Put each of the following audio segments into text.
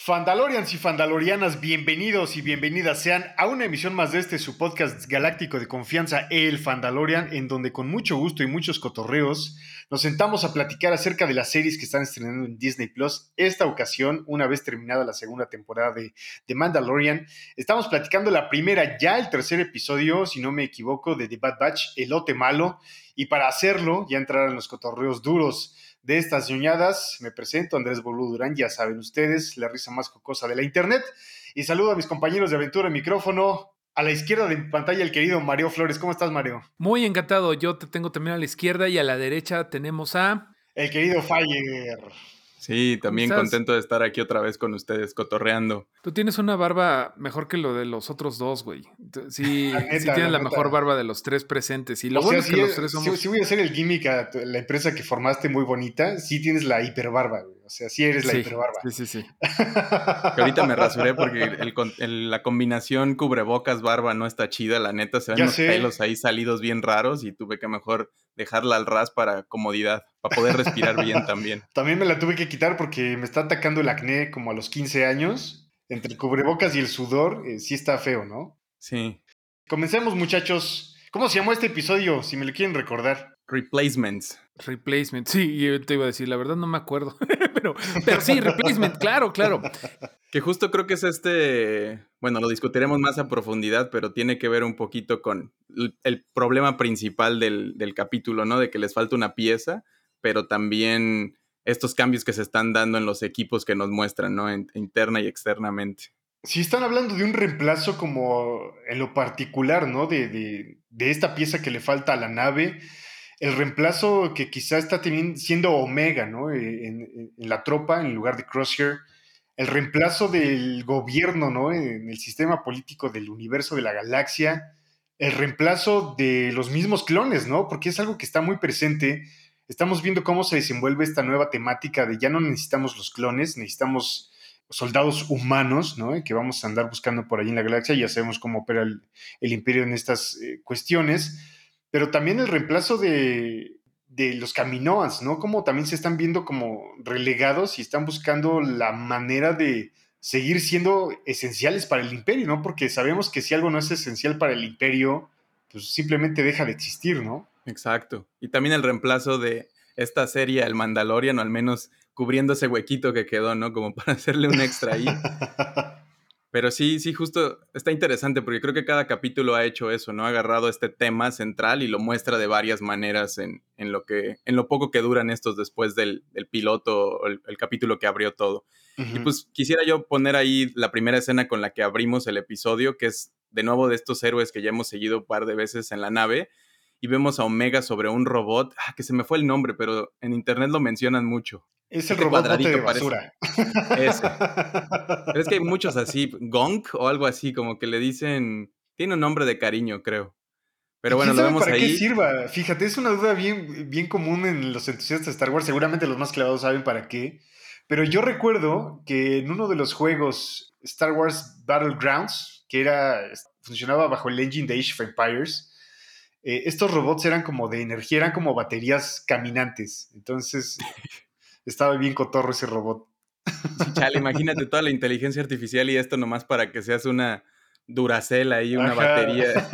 Fandalorians y Fandalorianas, bienvenidos y bienvenidas sean a una emisión más de este su podcast galáctico de confianza, El Fandalorian, en donde con mucho gusto y muchos cotorreos nos sentamos a platicar acerca de las series que están estrenando en Disney Plus. Esta ocasión, una vez terminada la segunda temporada de, The Mandalorian, estamos platicando la primera, ya el tercer episodio, si no me equivoco, de The Bad Batch, El Lote Malo, y para hacerlo, ya entrar en los cotorreos duros de estas ñoñadas. Me presento, Andrés Bolú Durán, ya saben ustedes, la risa más jocosa de la internet. Y saludo a mis compañeros de aventura en micrófono. A la izquierda de pantalla, el querido Mario Flores. ¿Cómo estás, Mario? Muy encantado. Yo te tengo también a la izquierda y a la derecha tenemos a. El querido Fire. Sí, también contento de estar aquí otra vez con ustedes, cotorreando. Tú tienes una barba mejor que lo de los otros dos, güey. Sí, sí tienes la, mejor barba de los tres presentes. Y lo bueno es que los tres somos... Si, voy a hacer el gimmick a la empresa que formaste muy bonita, sí tienes la hiperbarba, güey. O sea, sí eres la hiperbarba. Sí, sí, sí. que ahorita me rasuré porque la combinación cubrebocas-barba no está chida, la neta. Se ven los pelos ahí salidos bien raros y tuve que mejor dejarla al ras para comodidad, para poder respirar bien también. También me la tuve que quitar porque me está atacando el acné como a los 15 años. Entre el cubrebocas y el sudor, eh, sí está feo, ¿no? Sí. Comencemos, muchachos. ¿Cómo se llamó este episodio? Si me lo quieren recordar. Replacements. Replacement, sí, yo te iba a decir, la verdad no me acuerdo, pero, pero sí, replacement, claro, claro. Que justo creo que es este, bueno, lo discutiremos más a profundidad, pero tiene que ver un poquito con el, problema principal del, del, capítulo, ¿no? De que les falta una pieza, pero también estos cambios que se están dando en los equipos que nos muestran, ¿no? interna y externamente. Sí, están hablando de un reemplazo como en lo particular, ¿no? De, de, de esta pieza que le falta a la nave el reemplazo que quizá está siendo Omega, ¿no? Eh, en, la tropa, en lugar de Crosshair, el reemplazo del gobierno, ¿no? En el sistema político del universo de la galaxia, el reemplazo de los mismos clones, ¿no? Porque es algo que está muy presente. Estamos viendo cómo se desenvuelve esta nueva temática de ya no necesitamos los clones, necesitamos soldados humanos, ¿no? Que vamos a andar buscando por ahí en la galaxia, ya sabemos cómo opera el, imperio en estas eh, cuestiones pero también el reemplazo de, los caminoas, ¿no? Como también se están viendo como relegados y están buscando la manera de seguir siendo esenciales para el imperio, ¿no? Porque sabemos que si algo no es esencial para el imperio, pues simplemente deja de existir, ¿no? Exacto. Y también el reemplazo de esta serie, El Mandalorian, o al menos cubriendo ese huequito que quedó, ¿no? Como para hacerle un extra ahí. Pero sí, sí, justo está interesante porque creo que cada capítulo ha hecho eso, ¿no? Ha agarrado este tema central y lo muestra de varias maneras en, en lo, que, en lo poco que duran estos después del, del piloto, el, el, capítulo que abrió todo. Y pues quisiera yo poner ahí la primera escena con la que abrimos el episodio, que es de nuevo de estos héroes que ya hemos seguido un par de veces en la nave. Y vemos a Omega sobre un robot, ah, que se me fue el nombre, pero en internet lo mencionan mucho. Es el robot de basura. Ese. Pero es que hay muchos así, Gonk o algo así, como que le dicen. Tiene un nombre de cariño, creo. Pero bueno, lo vemos para ahí. qué sirva? Fíjate, es una duda bien, bien común en los entusiastas de Star Wars. Seguramente los más clavados saben para qué. Pero yo recuerdo que en uno de los juegos Star Wars Battlegrounds, que era funcionaba bajo el engine de Age of Empires, eh, estos robots eran como de energía, eran como baterías caminantes. Entonces, estaba bien cotorro ese robot. chale, imagínate toda la inteligencia artificial y esto nomás para que seas una Duracell ahí, una batería.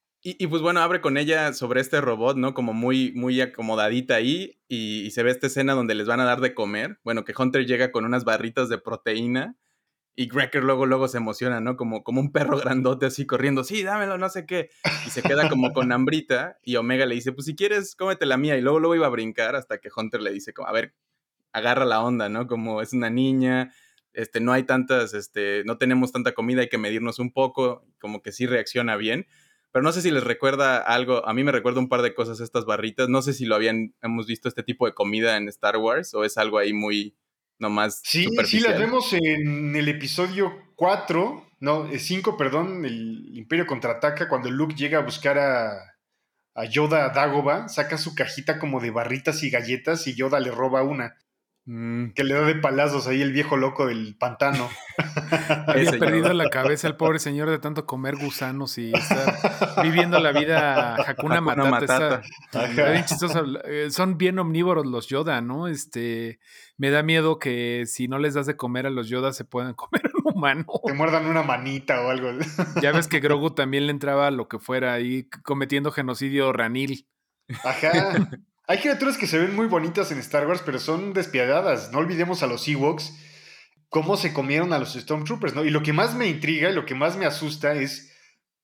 Y, pues bueno, abre con ella sobre este robot, ¿no? Como muy, muy acomodadita ahí y, se ve esta escena donde les van a dar de comer. Bueno, que Hunter llega con unas barritas de proteína y Greker luego, luego se emociona, ¿no? Como, como un perro grandote así corriendo, sí, dámelo, no sé qué. Y se queda como con hambrita y Omega le dice, pues si quieres, cómete la mía. Y luego, luego iba a brincar hasta que Hunter le dice, como, a ver, agarra la onda, ¿no? Como es una niña, este, no hay tantas, este, no tenemos tanta comida, hay que medirnos un poco, como que sí reacciona bien. Pero no sé si les recuerda algo, a mí me recuerda un par de cosas estas barritas, no sé si lo habían, hemos visto este tipo de comida en Star Wars o es algo ahí muy, nomás. Sí, sí, las vemos en el episodio 4, no, 5, perdón, el Imperio contraataca, cuando Luke llega a buscar a, a Yoda a Dagoba, saca su cajita como de barritas y galletas y Yoda le roba una. Mm. Que le da de palazos ahí el viejo loco del pantano. Había perdido la cabeza el pobre señor de tanto comer gusanos y estar viviendo la vida Hakuna Matata. Eh, son bien omnívoros los Yoda, ¿no? Este, me da miedo que si no les das de comer a los Yoda se puedan comer un humano. Te muerdan una manita o algo. Ya ves que Grogu también le entraba a lo que fuera ahí cometiendo genocidio ranil. Ajá. Hay criaturas que se ven muy bonitas en Star Wars, pero son despiadadas. No olvidemos a los Ewoks, cómo se comieron a los Stormtroopers, ¿no? Y lo que más me intriga y lo que más me asusta es,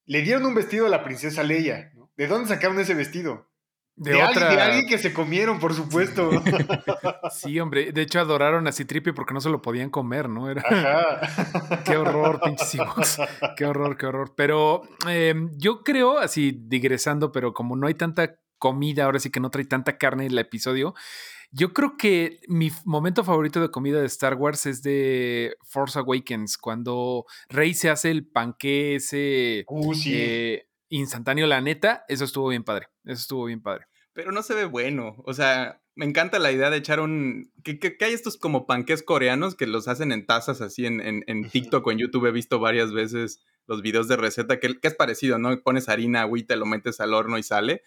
le dieron un vestido a la princesa Leia, ¿no? ¿De dónde sacaron ese vestido? De, alguien, que se comieron, por supuesto. Sí, hombre. De hecho, adoraron a Citripio porque no se lo podían comer, ¿no? Era... Ajá. qué horror, pinches hijos. Qué horror, qué horror. Pero em, yo creo, así digresando, pero como no hay tanta comida, ahora sí que no trae tanta carne en el episodio. Yo creo que mi momento favorito de comida de Star Wars es de Force Awakens, cuando Rey se hace el panque ese uh, eh, instantáneo, la neta, eso estuvo bien padre, eso estuvo bien padre. Pero no se ve bueno, o sea, me encanta la idea de echar un... Que, que, hay estos como panques coreanos que los hacen en tazas así en, en, en TikTok o en YouTube, he visto varias veces los videos de receta, que, que es parecido, ¿no? Pones harina, agüita, lo metes al horno y sale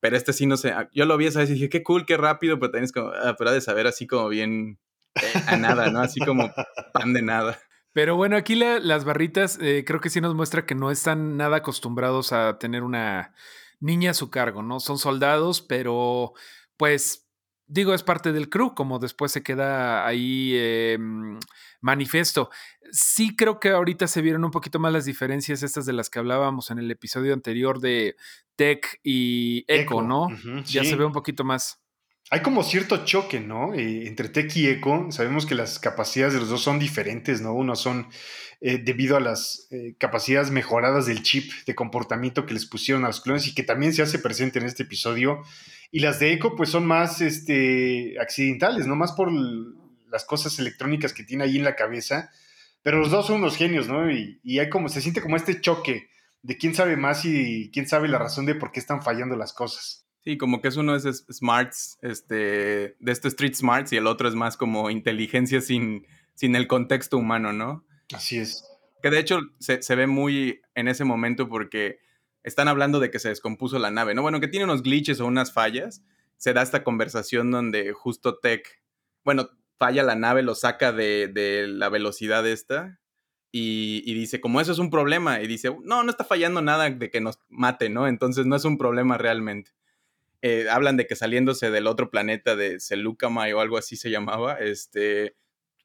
pero este sí no sé. Ah, yo lo vi esa vez y dije, qué cool, qué rápido, pero tenés como, ah, pero de saber así como bien eh, a nada, ¿no? Así como pan de nada. Pero bueno, aquí las barritas eh, creo que sí nos muestra que no están nada acostumbrados a tener una niña a su cargo, ¿no? Son soldados, pero pues digo, es parte del crew, como después se queda ahí em, manifiesto. Sí creo que ahorita se vieron un poquito más las diferencias estas de las que hablábamos en el episodio anterior de Tech y Echo, ¿no? Ya se ve un poquito más. Hay como cierto choque, ¿no? Eh, entre Tech y Echo. Sabemos que las capacidades de los dos son diferentes, ¿no? Uno son eh, debido a las eh, capacidades mejoradas del chip de comportamiento que les pusieron a los clones y que también se hace presente en este episodio. Y las de Echo, pues son más este, accidentales, ¿no? Más por las cosas electrónicas que tiene ahí en la cabeza. Pero los dos son unos genios, ¿no? Y, y hay como, se siente como este choque de quién sabe más y quién sabe la razón de por qué están fallando las cosas. Sí, como que es uno de esos smarts, este, de estos street smarts, y el otro es más como inteligencia sin, sin el contexto humano, ¿no? Así es. Que de hecho se, se, ve muy en ese momento porque están hablando de que se descompuso la nave, ¿no? Bueno, que tiene unos glitches o unas fallas. Se da esta conversación donde justo Tech, bueno, falla la nave, lo saca de, de la velocidad esta y, dice, como eso es un problema, y dice, no, no está fallando nada de que nos mate, ¿no? Entonces no es un problema realmente. Eh, hablan de que saliéndose del otro planeta de Seleucamay o algo así se llamaba, este,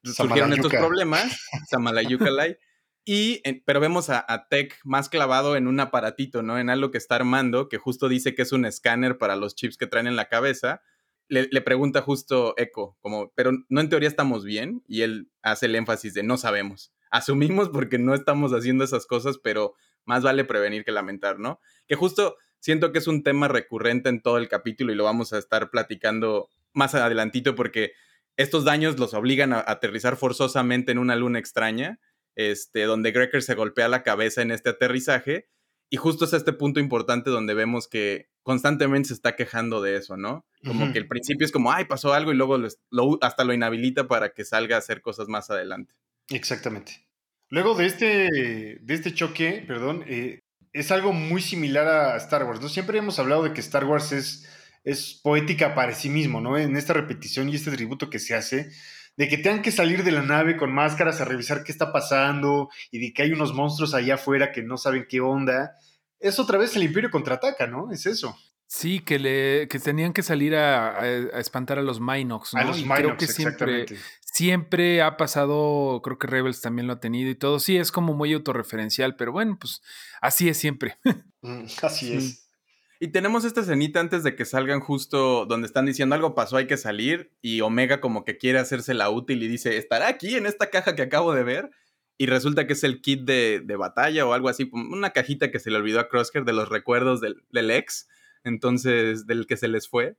surgieron estos problemas, Samalayukalai, y, pero vemos a, Tech más clavado en un aparatito, ¿no? En algo que está armando, que justo dice que es un escáner para los chips que traen en la cabeza. Le, le, pregunta justo Echo, como, pero no en teoría estamos bien, y él hace el énfasis de no sabemos asumimos porque no estamos haciendo esas cosas, pero más vale prevenir que lamentar, ¿no? Que justo siento que es un tema recurrente en todo el capítulo y lo vamos a estar platicando más adelantito porque estos daños los obligan a aterrizar forzosamente en una luna extraña, este, donde Greker se golpea la cabeza en este aterrizaje. Y justo es este punto importante donde vemos que constantemente se está quejando de eso, ¿no? Como que el principio es como, ay, pasó algo y luego hasta lo inhabilita para que salga a hacer cosas más adelante. Exactamente. Luego de este, de este choque, perdón, eh, es algo muy similar a Star Wars, ¿no? Siempre hemos hablado de que Star Wars es, es poética para sí mismo, ¿no? En esta repetición y este tributo que se hace, de que tengan que salir de la nave con máscaras a revisar qué está pasando y de que hay unos monstruos allá afuera que no saben qué onda. Es otra vez el Imperio contraataca, ¿no? Es eso. Sí, que le que tenían que salir a, espantar a los Minox, ¿no? A los Minox, creo que siempre, siempre ha pasado, creo que Rebels también lo ha tenido y todo. Sí, es como muy autorreferencial, pero bueno, pues así es siempre. Mm, así es. Y tenemos esta escenita antes de que salgan justo donde están diciendo algo pasó, hay que salir. Y Omega como que quiere hacerse la útil y dice, estará aquí en esta caja que acabo de ver. Y resulta que es el kit de, batalla o algo así, una cajita que se le olvidó a Crosshair de los recuerdos del, del ex, entonces del que se les fue.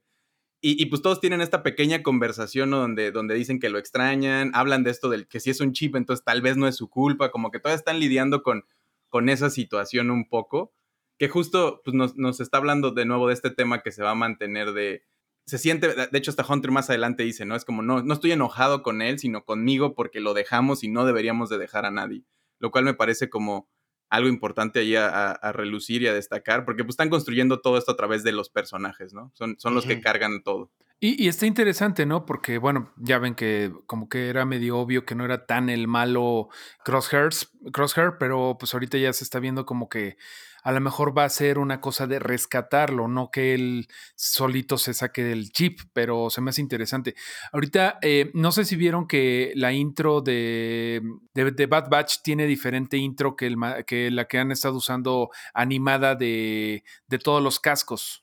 Y, pues todos tienen esta pequeña conversación donde, donde dicen que lo extrañan, hablan de esto del que si es un chip, entonces tal vez no es su culpa, como que todos están lidiando con, con esa situación un poco, que justo pues, nos, está hablando de nuevo de este tema que se va a mantener de se siente, de hecho hasta Hunter más adelante dice, ¿no? Es como, no, no estoy enojado con él, sino conmigo porque lo dejamos y no deberíamos de dejar a nadie. Lo cual me parece como algo importante ahí a, relucir y a destacar, porque pues están construyendo todo esto a través de los personajes, ¿no? Son, son los que cargan todo. Y, y, está interesante, ¿no? Porque, bueno, ya ven que como que era medio obvio que no era tan el malo Crosshairs, Crosshair, pero pues ahorita ya se está viendo como que a lo mejor va a ser una cosa de rescatarlo, no que él solito se saque del chip, pero se me hace interesante. Ahorita, eh, no sé si vieron que la intro de, de, Bad Batch tiene diferente intro que, el, que la que han estado usando animada de, de todos los cascos.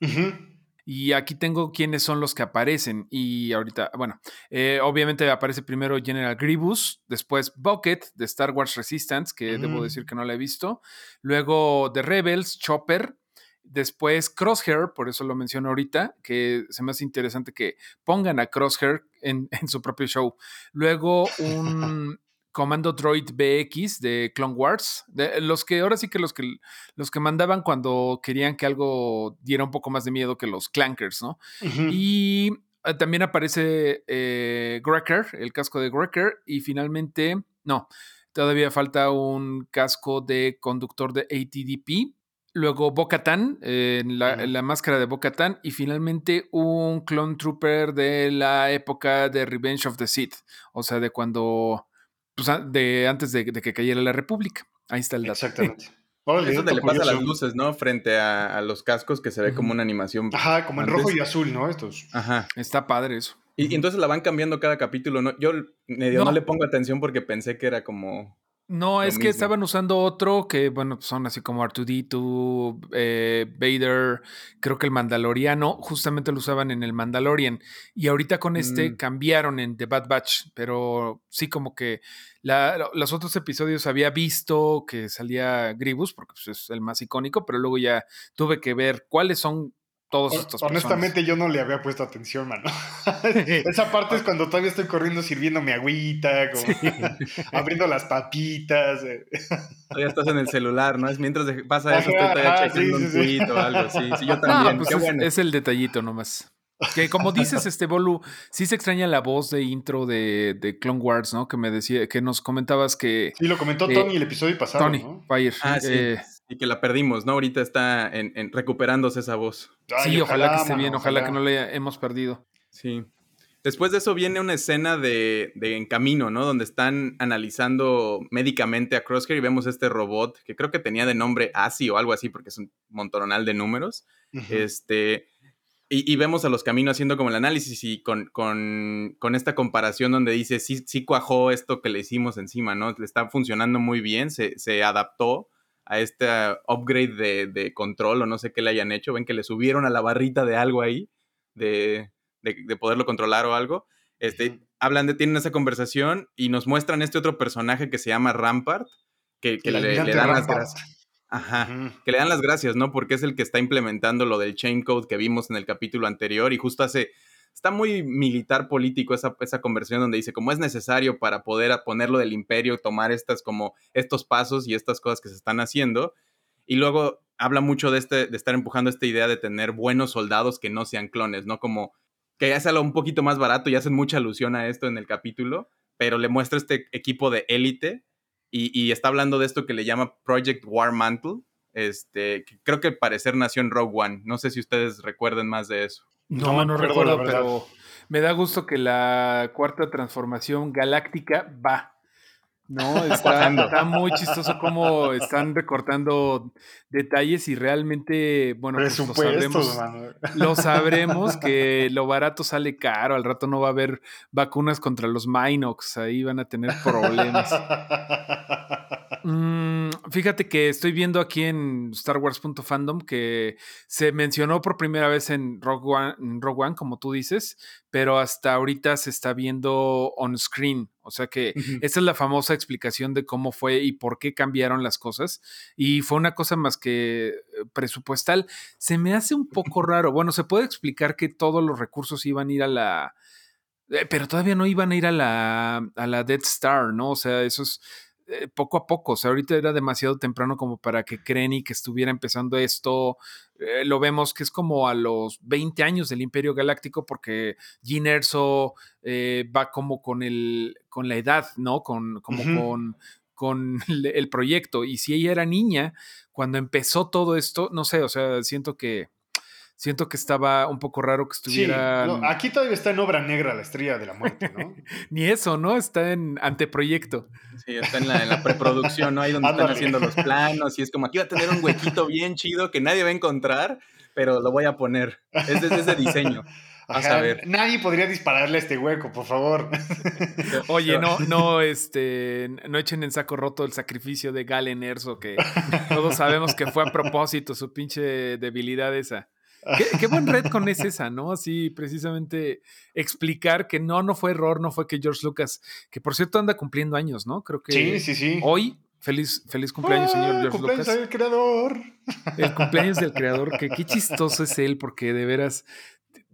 Y aquí tengo quiénes son los que aparecen. Y ahorita, bueno, eh, obviamente aparece primero General Grievous, después Bucket de Star Wars Resistance, que debo mm. decir que no la he visto. Luego The Rebels, Chopper. Después Crosshair, por eso lo menciono ahorita, que se me hace interesante que pongan a Crosshair en, en su propio show. Luego un, Comando Droid BX de Clone Wars, de los que ahora sí que los que los que mandaban cuando querían que algo diera un poco más de miedo que los Clankers, ¿no? Y eh, también aparece eh, Grecker, el casco de Grecker, y finalmente, no, todavía falta un casco de conductor de ATDP. Luego Bo-Katan, la, máscara de Bo-Katan, y finalmente un Clone Trooper de la época de Revenge of the Sith, o sea, de cuando pues, de antes de, que cayera la República. Ahí está el dato. Exactamente. es donde le pasa las luces, ¿no? Frente a, los cascos que se ve como una animación. Ajá, como en rojo y azul, ¿no? Estos. Ajá. Está padre eso. Y, entonces la van cambiando cada capítulo, ¿no? Yo medio no le pongo atención porque pensé que era como no, es que estaban usando otro que, bueno, son así como R2D2, eh, Vader, creo que el Mandaloriano, justamente lo usaban en el Mandalorian. Y ahorita con este mm. cambiaron en The Bad Batch, pero sí como que los otros episodios había visto que salía Gribus, porque pues, es el más icónico, pero luego ya tuve que ver cuáles son todos estos Honestamente, yo no le había puesto atención, mano. Esa parte es cuando todavía estoy corriendo sirviendo mi agüita, abriendo las papitas. Eh. Todavía estás en el celular, ¿no? Es mientras pasa eso, ajá, todavía checando un tweet o algo. Sí, sí, yo también. Pues es, es, el detallito nomás. Que como dices, este Bolu, sí se extraña la voz de intro de, de, Clone Wars, ¿no? Que me decía, que nos comentabas que. Sí, lo comentó eh, Tony el episodio pasado. Tony, Fire. Ah, sí. Y que la perdimos, ¿no? Ahorita está en, recuperándose esa voz. sí, ojalá, que esté bien, ojalá, que no la hemos perdido. Sí. Después de eso viene una escena de, En Camino, ¿no? Donde están analizando médicamente a Crosshair y vemos este robot que creo que tenía de nombre ASI o algo así porque es un montonal de números. Este y, vemos a los caminos haciendo como el análisis y con, con, esta comparación donde dice, sí, sí cuajó esto que le hicimos encima, ¿no? Le está funcionando muy bien, se, adaptó a este upgrade de, control o no sé qué le hayan hecho. Ven que le subieron a la barrita de algo ahí, de, poderlo controlar o algo. Este, hablan de, tienen esa conversación y nos muestran este otro personaje que se llama Rampart, que, le, le, dan las gracias. Ajá, que le dan las gracias, ¿no? Porque es el que está implementando lo del chain code que vimos en el capítulo anterior y justo hace, está muy militar político esa, esa conversión donde dice, como es necesario para poder ponerlo del imperio, tomar estas como estos pasos y estas cosas que se están haciendo. Y luego habla mucho de, este, de estar empujando esta idea de tener buenos soldados que no sean clones, ¿no? Como que ya sea un poquito más barato y hacen mucha alusión a esto en el capítulo, pero le muestra este equipo de élite y, está hablando de esto que le llama Project War Mantle, este, que creo que al parecer nació en Rogue One. No sé si ustedes recuerden más de eso. No, no, recuerdo, pero me da gusto que la cuarta transformación galáctica va. No, está, está, muy chistoso cómo están recortando detalles y realmente, bueno, pues lo sabremos, lo sabremos que lo barato sale caro, al rato no va a haber vacunas contra los Minox, ahí van a tener problemas. Mm, fíjate que estoy viendo aquí en Star Wars.fandom que se mencionó por primera vez en Rogue One, Rogue One, como tú dices, pero hasta ahorita se está viendo on screen. O sea que esa es la famosa explicación de cómo fue y por qué cambiaron las cosas. Y fue una cosa más que eh, presupuestal. Se me hace un poco raro. Bueno, se puede explicar que todos los recursos iban a ir a la... Eh, pero todavía no iban a ir a la, a la Dead Star, ¿no? O sea, eso es eh, poco a poco. O sea, ahorita era demasiado temprano como para que Krennic estuviera empezando esto. Eh, lo vemos que es como a los 20 años del Imperio Galáctico, porque Gin Erso eh, va como con el con la edad, ¿no? Con, como con, con el proyecto. Y si ella era niña, cuando empezó todo esto, no sé, o sea, siento que siento que estaba un poco raro que estuviera. Sí, aquí todavía está en obra negra la estrella de la muerte, ¿no? Ni eso, ¿no? Está en anteproyecto. Sí, está en la, preproducción, ¿no? Ahí donde están haciendo los planos y es como aquí va a tener un huequito bien chido que nadie va a encontrar, pero lo voy a poner. Es de ese diseño. a ver. Nadie podría dispararle a este hueco, por favor. Oye, no, no, este, no echen en saco roto el sacrificio de Galen Erso, que todos sabemos que fue a propósito su pinche debilidad esa. Qué, buen retcon es esa, ¿no? Así precisamente explicar que no, no fue error, no fue que George Lucas, que por cierto anda cumpliendo años, ¿no? Creo que sí, sí, sí. hoy, feliz, feliz cumpleaños, señor ah, George cumpleaños Lucas. del creador. El cumpleaños del creador, que qué chistoso es él, porque de veras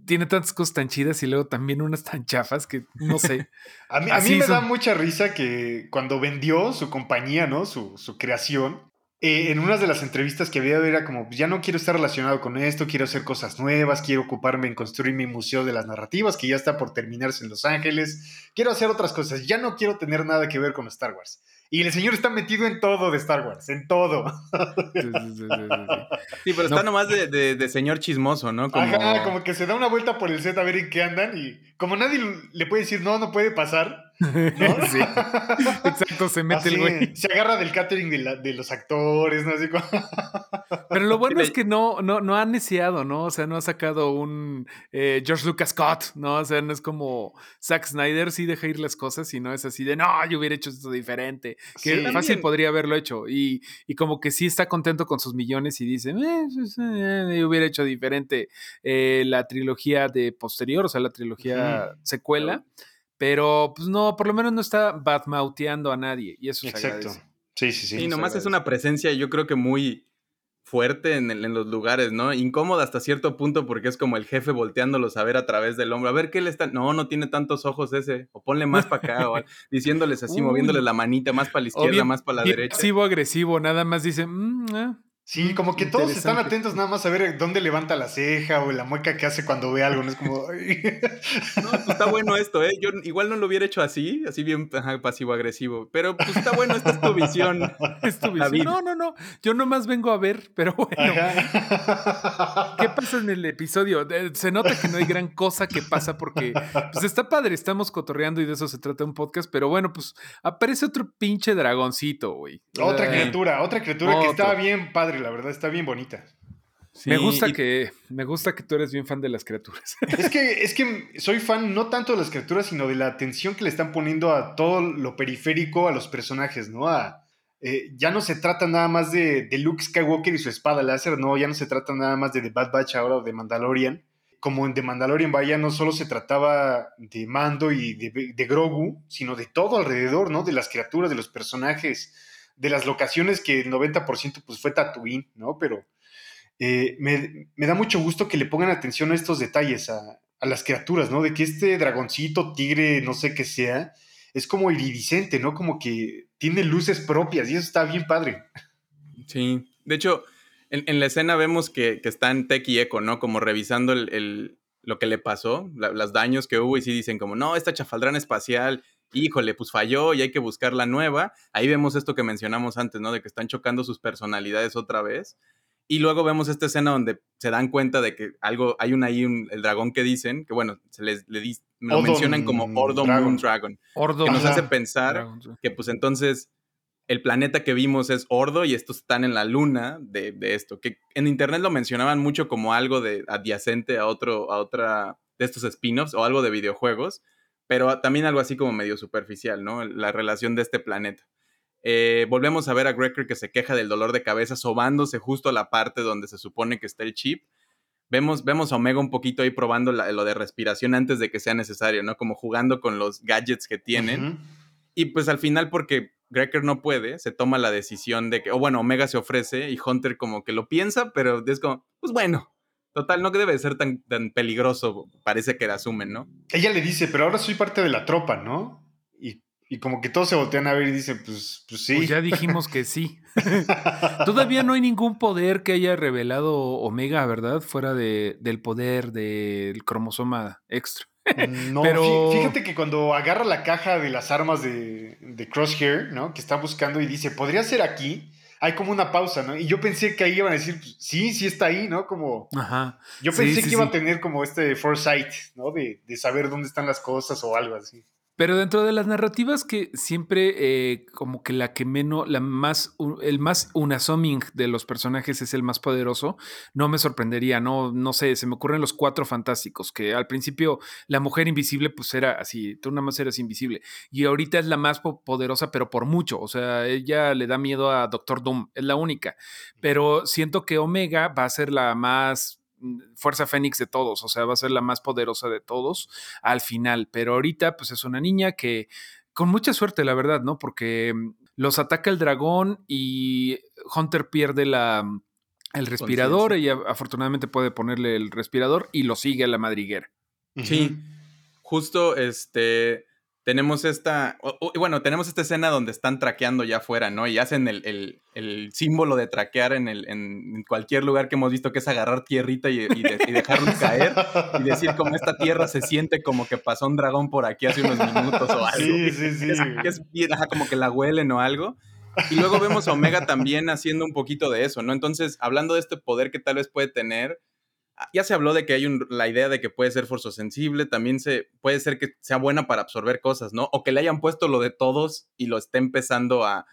tiene tantas cosas tan chidas y luego también unas tan chafas que no sé. a mí, a mí me da mucha risa que cuando vendió su compañía, ¿no? Su, su creación, eh, en una de las entrevistas que había era como, ya no quiero estar relacionado con esto, quiero hacer cosas nuevas, quiero ocuparme en construir mi museo de las narrativas, que ya está por terminarse en Los Ángeles, quiero hacer otras cosas, ya no quiero tener nada que ver con Star Wars. Y el señor está metido en todo de Star Wars, en todo. Sí, pero está nomás de, señor chismoso, ¿no? Como... Ajá, como que se da una vuelta por el set a ver en qué andan y como nadie le puede decir, no, no puede pasar, sí. Exacto, se mete el güey. Se agarra del catering de, los actores, ¿no? Así como... Pero lo bueno es que no, no, no ha neciado, ¿no? O sea, no ha sacado un eh, George Lucas Scott, ¿no? O sea, no es como Zack Snyder, sí deja ir las cosas y no es así de, no, yo hubiera hecho esto diferente. Que fácil podría haberlo hecho. Y, y, como que sí está contento con sus millones y dice, eh, pues, eh, yo hubiera hecho diferente la trilogía de posterior, o sea, la trilogía secuela. Pero, pues no, por lo menos no está badmouteando a nadie. Y eso Exacto. Sí, sí, sí. Y nomás es una presencia, yo creo que muy fuerte en, en, los lugares, ¿no? Incómoda hasta cierto punto porque es como el jefe volteándolos a ver a través del hombro. A ver qué le está. No, no tiene tantos ojos ese. O ponle más para acá. o diciéndoles así, moviéndole la manita más para la izquierda, más para la derecha. Agresivo, agresivo. Nada más dice, mm, ah, Sí, como que todos están atentos nada más a ver dónde levanta la ceja o la mueca que hace cuando ve algo, ¿no? Es como... no, pues está bueno esto, ¿eh? Yo igual no lo hubiera hecho así, así bien pasivo-agresivo, pero pues está bueno, esta es tu visión. Es tu visión. No, no, no, yo nomás vengo a ver, pero bueno. ¿Qué pasa en el episodio? Se nota que no hay gran cosa que pasa porque, pues está padre, estamos cotorreando y de eso se trata un podcast, pero bueno, pues aparece otro pinche dragoncito, güey. Otra criatura, otra criatura que estaba bien padre la verdad, está bien bonita. me gusta que me gusta que tú eres bien fan de las criaturas. Es que es que soy fan no tanto de las criaturas, sino de la atención que le están poniendo a todo lo periférico a los personajes, ¿no? Eh, ya no se trata nada más de, Luke Skywalker y su espada láser, no, ya no se trata nada más de The Bad Batch ahora o de Mandalorian. Como en The Mandalorian, vaya, no solo se trataba de Mando y de, de Grogu, sino de todo alrededor, ¿no? De las criaturas, de los personajes de las locaciones que el 90% pues fue Tatooine, ¿no? Pero eh, me, da mucho gusto que le pongan atención a estos detalles, a, las criaturas, ¿no? De que este dragoncito, tigre, no sé qué sea, es como iridiscente, ¿no? Como que tiene luces propias y eso está bien padre. Sí, de hecho, en, la escena vemos que, que, están Tech y Echo, ¿no? Como revisando el, lo que le pasó, los daños que hubo y sí dicen como, no, esta chafaldrana espacial híjole, pues falló y hay que buscar la nueva. Ahí vemos esto que mencionamos antes, ¿no? De que están chocando sus personalidades otra vez. Y luego vemos esta escena donde se dan cuenta de que algo, hay un ahí, el dragón que dicen, que bueno, se les le lo mencionan como Ordo Moon Dragon. que nos hace pensar que pues entonces el planeta que vimos es Ordo y estos están en la luna de, de, esto. Que en internet lo mencionaban mucho como algo de adyacente a otro, a otra de estos spin-offs o algo de videojuegos pero también algo así como medio superficial, ¿no? La relación de este planeta. Eh, volvemos a ver a Greker que se queja del dolor de cabeza, sobándose justo a la parte donde se supone que está el chip. Vemos, vemos a Omega un poquito ahí probando lo de respiración antes de que sea necesario, ¿no? Como jugando con los gadgets que tienen. Y pues al final, porque Greker no puede, se toma la decisión de que, o bueno, Omega se ofrece y Hunter como que lo piensa, pero es como, pues bueno, Total, no debe ser tan, tan peligroso, parece que la asumen, ¿no? Ella le dice, pero ahora soy parte de la tropa, ¿no? Y Y como que todos se voltean a ver y dicen, pues, pues sí. Pues ya dijimos que sí. Todavía no hay ningún poder que haya revelado Omega, ¿verdad? Fuera de, del poder del cromosoma extra. Mm, no, Pero... fíjate que cuando agarra la caja de las armas de, de Crosshair, ¿no? Que está buscando y dice, podría ser aquí hay como una pausa, ¿no? Y yo pensé que ahí iban a decir, pues, sí, sí está ahí, ¿no? Como. Ajá. Yo pensé que iba a tener como este foresight, ¿no? De, de saber dónde están las cosas o algo así. Pero dentro de las narrativas que siempre eh, como que la que menos, la más, el más unasoming de los personajes es el más poderoso, no me sorprendería, no, no sé, se me ocurren los cuatro fantásticos, que al principio la mujer invisible pues era así, tú nada más eras invisible, y ahorita es la más poderosa, pero por mucho, o sea, ella le da miedo a Doctor Doom, es la única, pero siento que Omega va a ser la más fuerza Fénix de todos, o sea, va a ser la más poderosa de todos al final, pero ahorita pues es una niña que con mucha suerte, la verdad, ¿no? Porque mm, los ataca el dragón y Hunter pierde la, mm, el respirador, ella afortunadamente puede ponerle el respirador y lo sigue a la madriguera. Sí, justo este tenemos esta, bueno, tenemos esta escena donde están traqueando ya afuera, ¿no? Y hacen el, símbolo de traquear en, el, en cualquier lugar que hemos visto, que es agarrar tierrita y, y, dejarlos caer y decir como esta tierra se siente como que pasó un dragón por aquí hace unos minutos o algo. Sí, sí, sí. Es, como que la huelen o algo. Y luego vemos a Omega también haciendo un poquito de eso, ¿no? Entonces, hablando de este poder que tal vez puede tener, ya se habló de que hay la idea de que puede ser sensible, también se, puede ser que sea buena para absorber cosas, ¿no? O que le hayan puesto lo de todos y lo esté empezando a,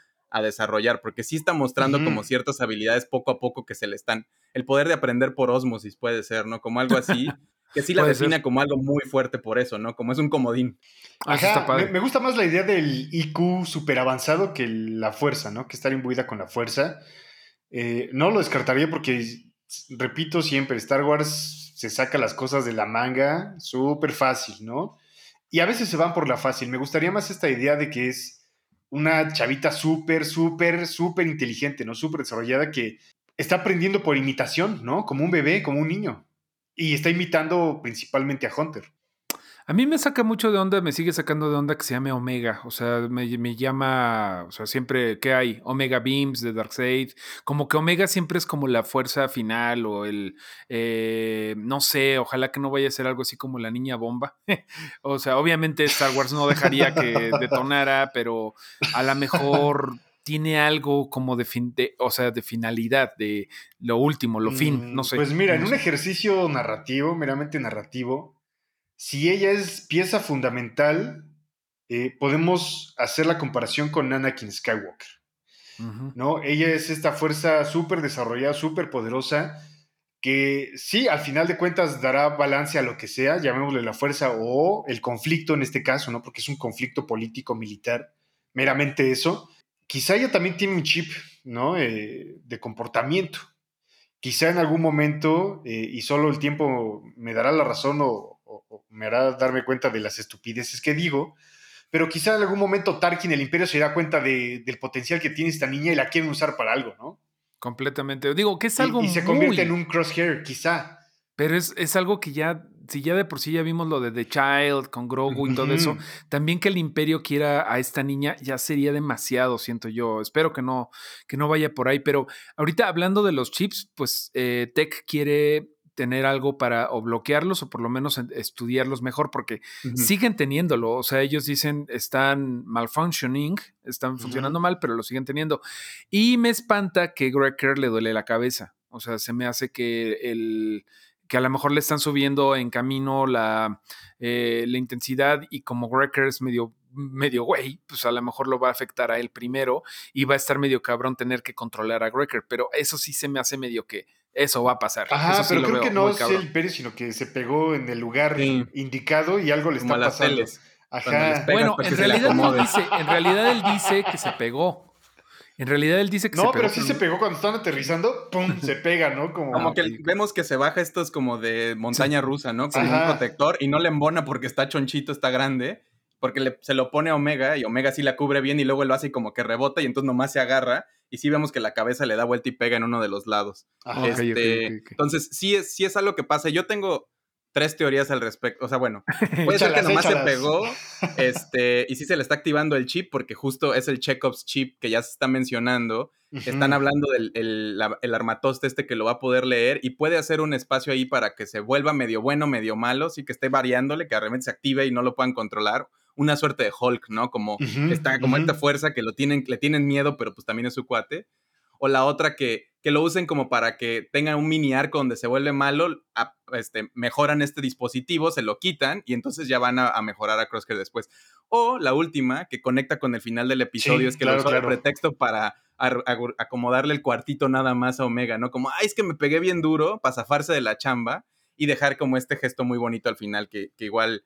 desarrollar, porque sí está mostrando como ciertas habilidades poco a poco que se le están. El poder de aprender por osmosis puede ser, ¿no? Como algo así. que sí la define como algo muy fuerte por eso, ¿no? Como es un comodín. Ajá, me, gusta más la idea del IQ súper avanzado que la fuerza, ¿no? Que estar imbuida con la fuerza. Eh, no lo descartaría porque repito siempre, Star Wars se saca las cosas de la manga súper fácil, ¿no? Y a veces se van por la fácil. Me gustaría más esta idea de que es una chavita súper, súper, súper inteligente, ¿no? Súper desarrollada que está aprendiendo por imitación, ¿no? Como un bebé, como un niño. Y está imitando principalmente a Hunter. A mí me saca mucho de onda, me sigue sacando de onda que se llame Omega. O sea, me, llama, o sea, siempre, ¿qué hay? Omega Beams de Darkseid. Como que Omega siempre es como la fuerza final o el, eh, no sé, ojalá que no vaya a ser algo así como la niña bomba. o sea, obviamente Star Wars no dejaría que detonara, pero a lo mejor tiene algo como de, fin, de, o sea, de finalidad, de lo último, lo fin, no mm, sé. Pues mira, en un ejercicio narrativo, meramente narrativo, si ella es pieza fundamental, eh, podemos hacer la comparación con Anakin Skywalker. ¿no? Ella es esta fuerza súper desarrollada, súper poderosa, que sí, al final de cuentas dará balance a lo que sea, llamémosle la fuerza o el conflicto en este caso, ¿no? porque es un conflicto político-militar, meramente eso. Quizá ella también tiene un chip ¿no? Eh, de comportamiento. Quizá en algún momento, eh, y solo el tiempo me dará la razón o, me hará darme cuenta de las estupideces que digo, pero quizá en algún momento Tarkin, el imperio, se da cuenta del potencial que tiene esta niña y la quieren usar para algo, ¿no? Completamente. Digo que es algo y, y se convierte en un crosshair, quizá. Pero es, es, algo que ya, si ya de por sí ya vimos lo de The Child con Grogu y todo eso, también que el imperio quiera a esta niña ya sería demasiado, siento yo. Espero que no, que no vaya por ahí. Pero ahorita hablando de los chips, pues eh, Tech quiere tener algo para o bloquearlos o por lo menos estudiarlos mejor porque siguen teniéndolo. O sea, ellos dicen están malfunctioning, están funcionando mal, pero lo siguen teniendo. Y me espanta que Greker le duele la cabeza. O sea, se me hace que el que a lo mejor le están subiendo en camino la, eh, la intensidad y como Greker es medio medio güey, pues a lo mejor lo va a afectar a él primero y va a estar medio cabrón tener que controlar a Greker, pero eso sí se me hace medio que eso va a pasar. Ajá, pero creo que no es el Pérez, sino que se pegó en el lugar indicado y algo le está pasando. Ajá. Bueno, en realidad, dice, en realidad él dice que se pegó. En realidad él dice que se pegó. No, pero sí se pegó cuando están aterrizando, ¡pum! se pega, ¿no? Como, que vemos que se baja esto es como de montaña rusa, ¿no? Como un protector y no le embona porque está chonchito, está grande, porque se lo pone a Omega y Omega sí la cubre bien y luego lo hace como que rebota y entonces nomás se agarra y sí vemos que la cabeza le da vuelta y pega en uno de los lados. Este, entonces, sí es, sí es algo que pasa. Yo tengo, tres teorías al respecto. O sea, bueno, puede ser que nomás se pegó este, y sí se le está activando el chip porque justo es el Chekhov's chip que ya se está mencionando. Están hablando del el, armatoste este que lo va a poder leer y puede hacer un espacio ahí para que se vuelva medio bueno, medio malo, sí que esté variándole, que realmente se active y no lo puedan controlar. Una suerte de Hulk, ¿no? Como, está, como esta fuerza que lo tienen, le tienen miedo, pero pues también es su cuate. O la otra que que lo usen como para que tengan un mini arco donde se vuelve malo, este, mejoran este dispositivo, se lo quitan y entonces ya van a, mejorar a Crosshair después. O la última, que conecta con el final del episodio, es que lo usa pretexto para acomodarle el cuartito nada más a Omega, ¿no? Como, ay, es que me pegué bien duro para zafarse de la chamba y dejar como este gesto muy bonito al final, que, igual,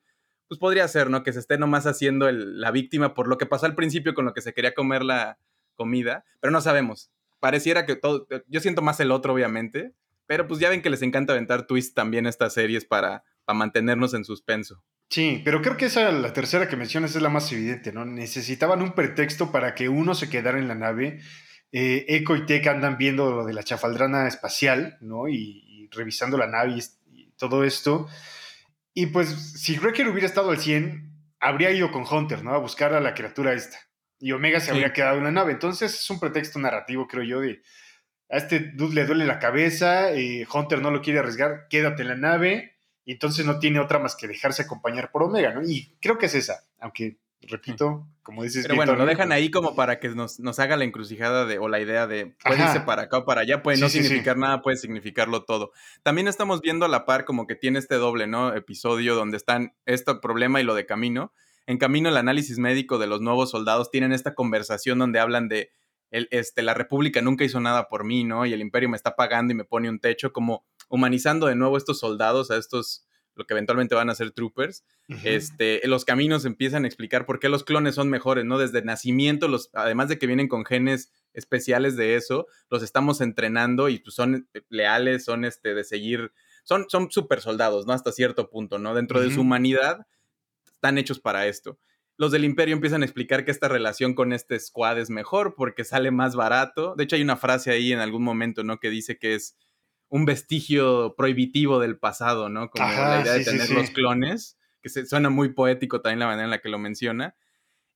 pues podría ser, ¿no? Que se esté nomás haciendo la víctima por lo que pasó al principio con lo que se quería comer la comida, pero no sabemos pareciera que todo, eh, yo siento más el otro, obviamente, pero pues ya ven que les encanta aventar twists también estas series para, para mantenernos en suspenso. Sí, pero creo que esa, la tercera que mencionas, es la más evidente, ¿no? Necesitaban un pretexto para que uno se quedara en la nave. Eh, Echo y Tech andan viendo lo de la chafaldrana espacial, ¿no? Y, revisando la nave y, todo esto. Y pues, si Wrecker hubiera estado al 100, habría ido con Hunter, ¿no? A buscar a la criatura esta y Omega se habría quedado en la nave. Entonces es un pretexto narrativo, creo yo, de a este dude le duele la cabeza, y Hunter no lo quiere arriesgar, quédate en la nave, y entonces no tiene otra más que dejarse acompañar por Omega, ¿no? Y creo que es esa, aunque repito, como dices. Pero bueno, lo dejan ahí como para que nos, haga la encrucijada de, o la idea de puede irse para acá o para allá, puede no significar nada, puede significarlo todo. También estamos viendo a la par como que tiene este doble, ¿no? Episodio donde están este problema y lo de camino en camino el análisis médico de los nuevos soldados tienen esta conversación donde hablan de el, este, la República nunca hizo nada por mí, ¿no? Y el imperio me está pagando y me pone un techo, como humanizando de nuevo a estos soldados, a estos, lo que eventualmente van a ser troopers. este, los caminos empiezan a explicar por qué los clones son mejores, ¿no? Desde nacimiento, los, además de que vienen con genes especiales de eso, los estamos entrenando y pues, son leales, son este, de seguir, son, son super soldados, ¿no? Hasta cierto punto, ¿no? Dentro de su humanidad están hechos para esto. Los del imperio empiezan a explicar que esta relación con este squad es mejor porque sale más barato. De hecho, hay una frase ahí en algún momento, ¿no? Que dice que es un vestigio prohibitivo del pasado, ¿no? Como la idea de tener los clones, que se, suena muy poético también la manera en la que lo menciona.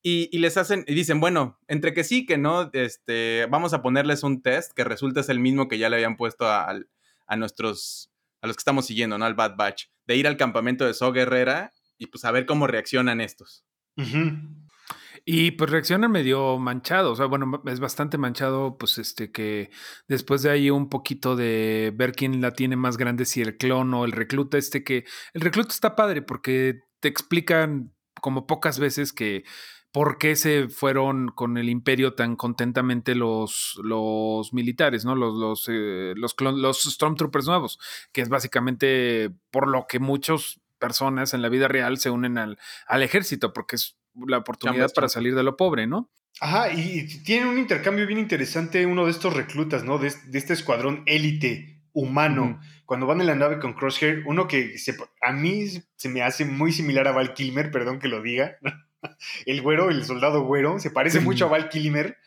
Y, les hacen, y dicen, bueno, entre que sí, que no, este, vamos a ponerles un test que resulta es el mismo que ya le habían puesto a, a nuestros, a los que estamos siguiendo, ¿no? Al Bad Batch, de ir al campamento de So Guerrera y pues a ver cómo reaccionan estos. Y pues reaccionan medio manchados, o sea, bueno, es bastante manchado, pues este que después de ahí un poquito de ver quién la tiene más grande, si el clon o el recluta, este que el recluta está padre porque te explican como pocas veces que por qué se fueron con el imperio tan contentamente los, los militares, ¿no? Los, los, eh, los, los Stormtroopers nuevos, que es básicamente por lo que muchos personas en la vida real se unen al, al ejército, porque es la oportunidad para salir de lo pobre, ¿no? Ajá, y, tiene un intercambio bien interesante uno de estos reclutas, ¿no? De, este escuadrón élite humano. Cuando van en la nave con Crosshair, uno que a mí se me hace muy similar a Val Kilmer, perdón que lo diga. el güero, el soldado güero, se parece mucho a Val Kilmer.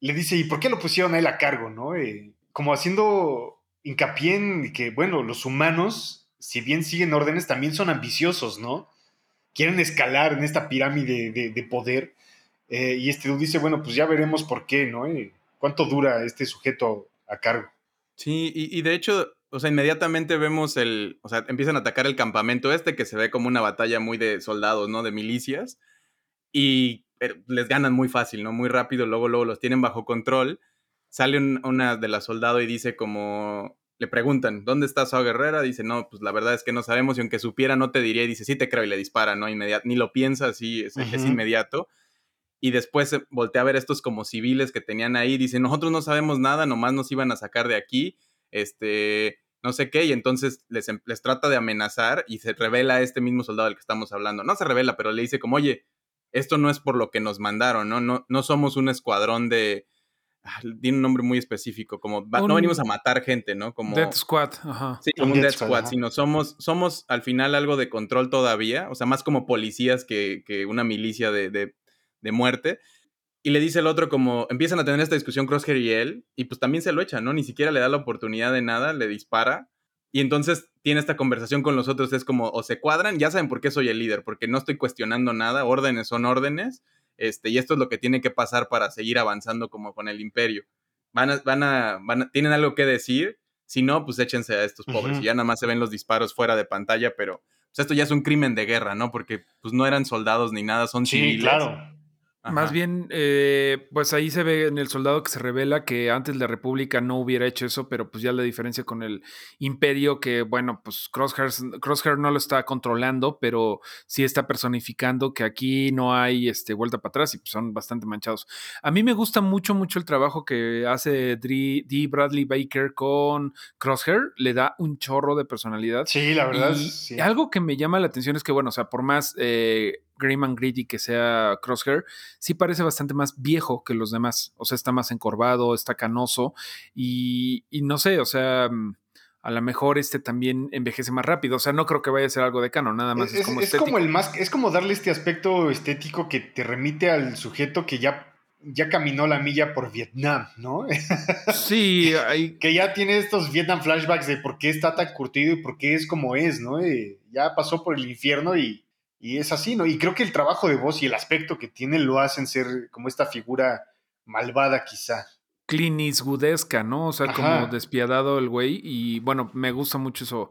Le dice, ¿y por qué lo pusieron a él a cargo, no? Eh, como haciendo hincapié en que, bueno, los humanos si bien siguen órdenes, también son ambiciosos, ¿no? Quieren escalar en esta pirámide de, poder. Eh, y este dice, bueno, pues ya veremos por qué, ¿no? Eh, ¿Cuánto dura este sujeto a cargo? Sí, y, de hecho, o sea, inmediatamente vemos el, o sea, empiezan a atacar el campamento este, que se ve como una batalla muy de soldados, ¿no? De milicias. Y les ganan muy fácil, ¿no? Muy rápido, luego, luego los tienen bajo control. Sale una de las soldados y dice como, le preguntan, ¿dónde está Sao Guerrera? Dice, no, pues la verdad es que no sabemos y aunque supiera no te diría y dice, sí te creo y le dispara, ¿no? Inmediato, ni lo piensa, así es, inmediato. Y después voltea a ver estos como civiles que tenían ahí, dice, nosotros no sabemos nada, nomás nos iban a sacar de aquí, este, no sé qué, y entonces les, em, les trata de amenazar y se revela este mismo soldado del que estamos hablando. No se revela, pero le dice como, oye, esto no es por lo que nos mandaron, ¿no? No, no somos un escuadrón de, tiene un nombre muy específico, como no venimos a matar gente, ¿no? Como Death Squad, ajá. Sí, como un, Death Squad, sino somos, somos al final algo de control todavía, o sea, más como policías que, que una milicia de, de, de, muerte. Y le dice el otro como, empiezan a tener esta discusión Crosshair y él, y pues también se lo echa, ¿no? Ni siquiera le da la oportunidad de nada, le dispara. Y entonces tiene esta conversación con los otros, es como, o se cuadran, ya saben por qué soy el líder, porque no estoy cuestionando nada, órdenes son órdenes, este, y esto es lo que tiene que pasar para seguir avanzando como con el imperio. Van a, van a, van tienen algo que decir, si no, pues échense a estos pobres, y ya nada más se ven los disparos fuera de pantalla, pero pues esto ya es un crimen de guerra, ¿no? Porque pues no eran soldados ni nada, son sí, claro. Más bien, eh, pues ahí se ve en el soldado que se revela que antes la República no hubiera hecho eso, pero pues ya la diferencia con el Imperio, que bueno, pues Crosshair, no lo está controlando, pero sí está personificando que aquí no hay este, vuelta para atrás y pues son bastante manchados. A mí me gusta mucho, mucho el trabajo que hace D. Bradley Baker con Crosshair, le da un chorro de personalidad. Sí, la verdad. Y algo que me llama la atención es que, bueno, o sea, por más... Eh, Grim and Gritty que sea Crosshair, sí parece bastante más viejo que los demás. O sea, está más encorvado, está canoso y, no sé, o sea, mm, a lo mejor este también envejece más rápido. O sea, no creo que vaya a ser algo de cano, nada más es, como es como el más, es como darle este aspecto estético que te remite al sujeto que ya ya caminó la milla por Vietnam, ¿no? Sí, hay... que ya tiene estos Vietnam flashbacks de por qué está tan curtido y por qué es como es, ¿no? ya pasó por el infierno y, y es así, ¿no? Y creo que el trabajo de voz y el aspecto que tiene lo hacen ser como esta figura malvada quizá. Clint Eastwoodesca, ¿no? O sea, como despiadado el güey. Y bueno, me gusta mucho eso